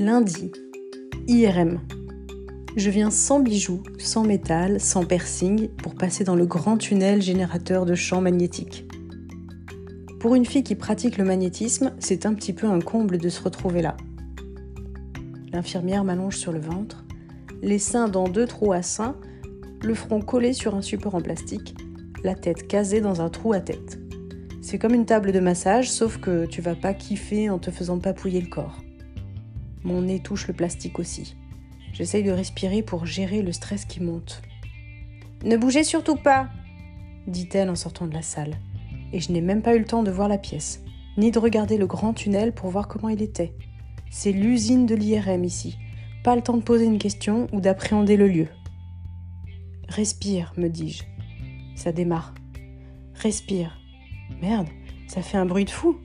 Lundi, IRM. Je viens sans bijoux, sans métal, sans piercing pour passer dans le grand tunnel générateur de champs magnétiques. Pour une fille qui pratique le magnétisme, c'est un petit peu un comble de se retrouver là. L'infirmière m'allonge sur le ventre, les seins dans deux trous à seins, le front collé sur un support en plastique, la tête casée dans un trou à tête. C'est comme une table de massage, sauf que tu vas pas kiffer en te faisant papouiller le corps. Mon nez touche le plastique aussi. J'essaye de respirer pour gérer le stress qui monte. Ne bougez surtout pas, dit-elle en sortant de la salle. Et je n'ai même pas eu le temps de voir la pièce, ni de regarder le grand tunnel pour voir comment il était. C'est l'usine de l'IRM ici. Pas le temps de poser une question ou d'appréhender le lieu. Respire, me dis-je. Ça démarre. Respire. Merde, ça fait un bruit de fou.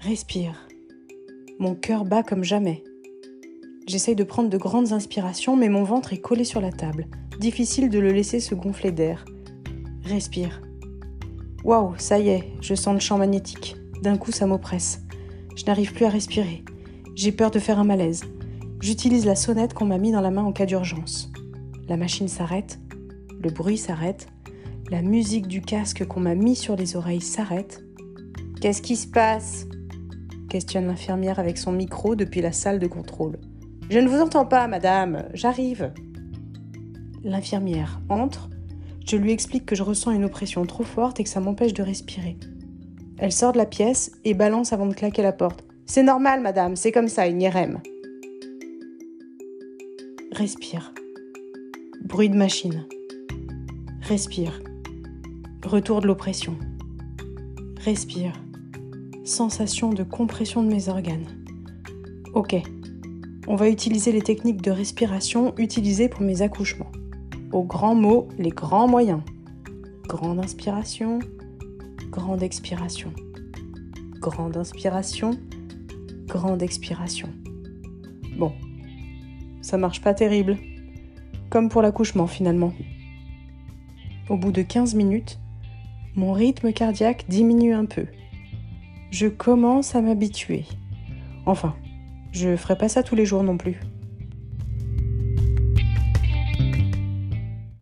Respire. Mon cœur bat comme jamais. J'essaye de prendre de grandes inspirations, mais mon ventre est collé sur la table. Difficile de le laisser se gonfler d'air. Respire. Waouh, ça y est, je sens le champ magnétique. D'un coup, ça m'oppresse. Je n'arrive plus à respirer. J'ai peur de faire un malaise. J'utilise la sonnette qu'on m'a mis dans la main en cas d'urgence. La machine s'arrête, le bruit s'arrête, la musique du casque qu'on m'a mis sur les oreilles s'arrête. Qu'est-ce qui se passe? Questionne l'infirmière avec son micro depuis la salle de contrôle. Je ne vous entends pas, madame, j'arrive. L'infirmière entre. Je lui explique que je ressens une oppression trop forte et que ça m'empêche de respirer. Elle sort de la pièce et balance avant de claquer la porte. C'est normal, madame, c'est comme ça, une IRM. Respire. Bruit de machine. Respire. Retour de l'oppression. Respire sensation de compression de mes organes. Ok, on va utiliser les techniques de respiration utilisées pour mes accouchements. Au grand mot, les grands moyens. Grande inspiration, grande expiration. Grande inspiration, grande expiration. Bon, ça marche pas terrible. Comme pour l'accouchement finalement. Au bout de 15 minutes, mon rythme cardiaque diminue un peu je commence à m'habituer. Enfin, je ferai pas ça tous les jours non plus.